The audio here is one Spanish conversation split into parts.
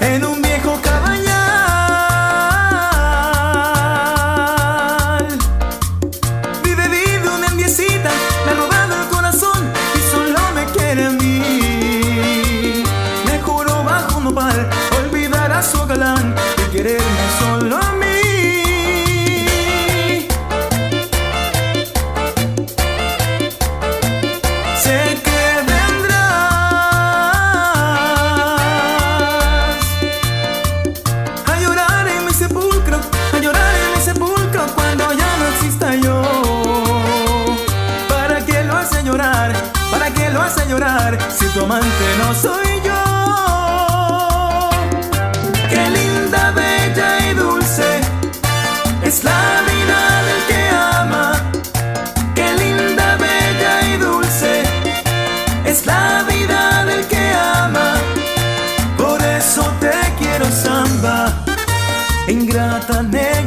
en un viejo cabañal. Vive, vive una enviecita, me ha robado el corazón y solo me quiere a mí. Me juró bajo un nopal, olvidar a su galán. Si tu amante no soy yo? Qué linda, bella y dulce es la vida del que ama. Qué linda, bella y dulce es la vida del que ama. Por eso te quiero samba, ingrata negra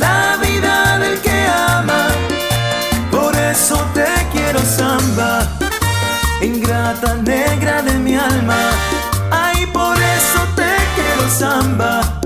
la vida del que ama. Por eso te quiero samba, ingrata negra de mi alma. Ay, por eso te quiero samba,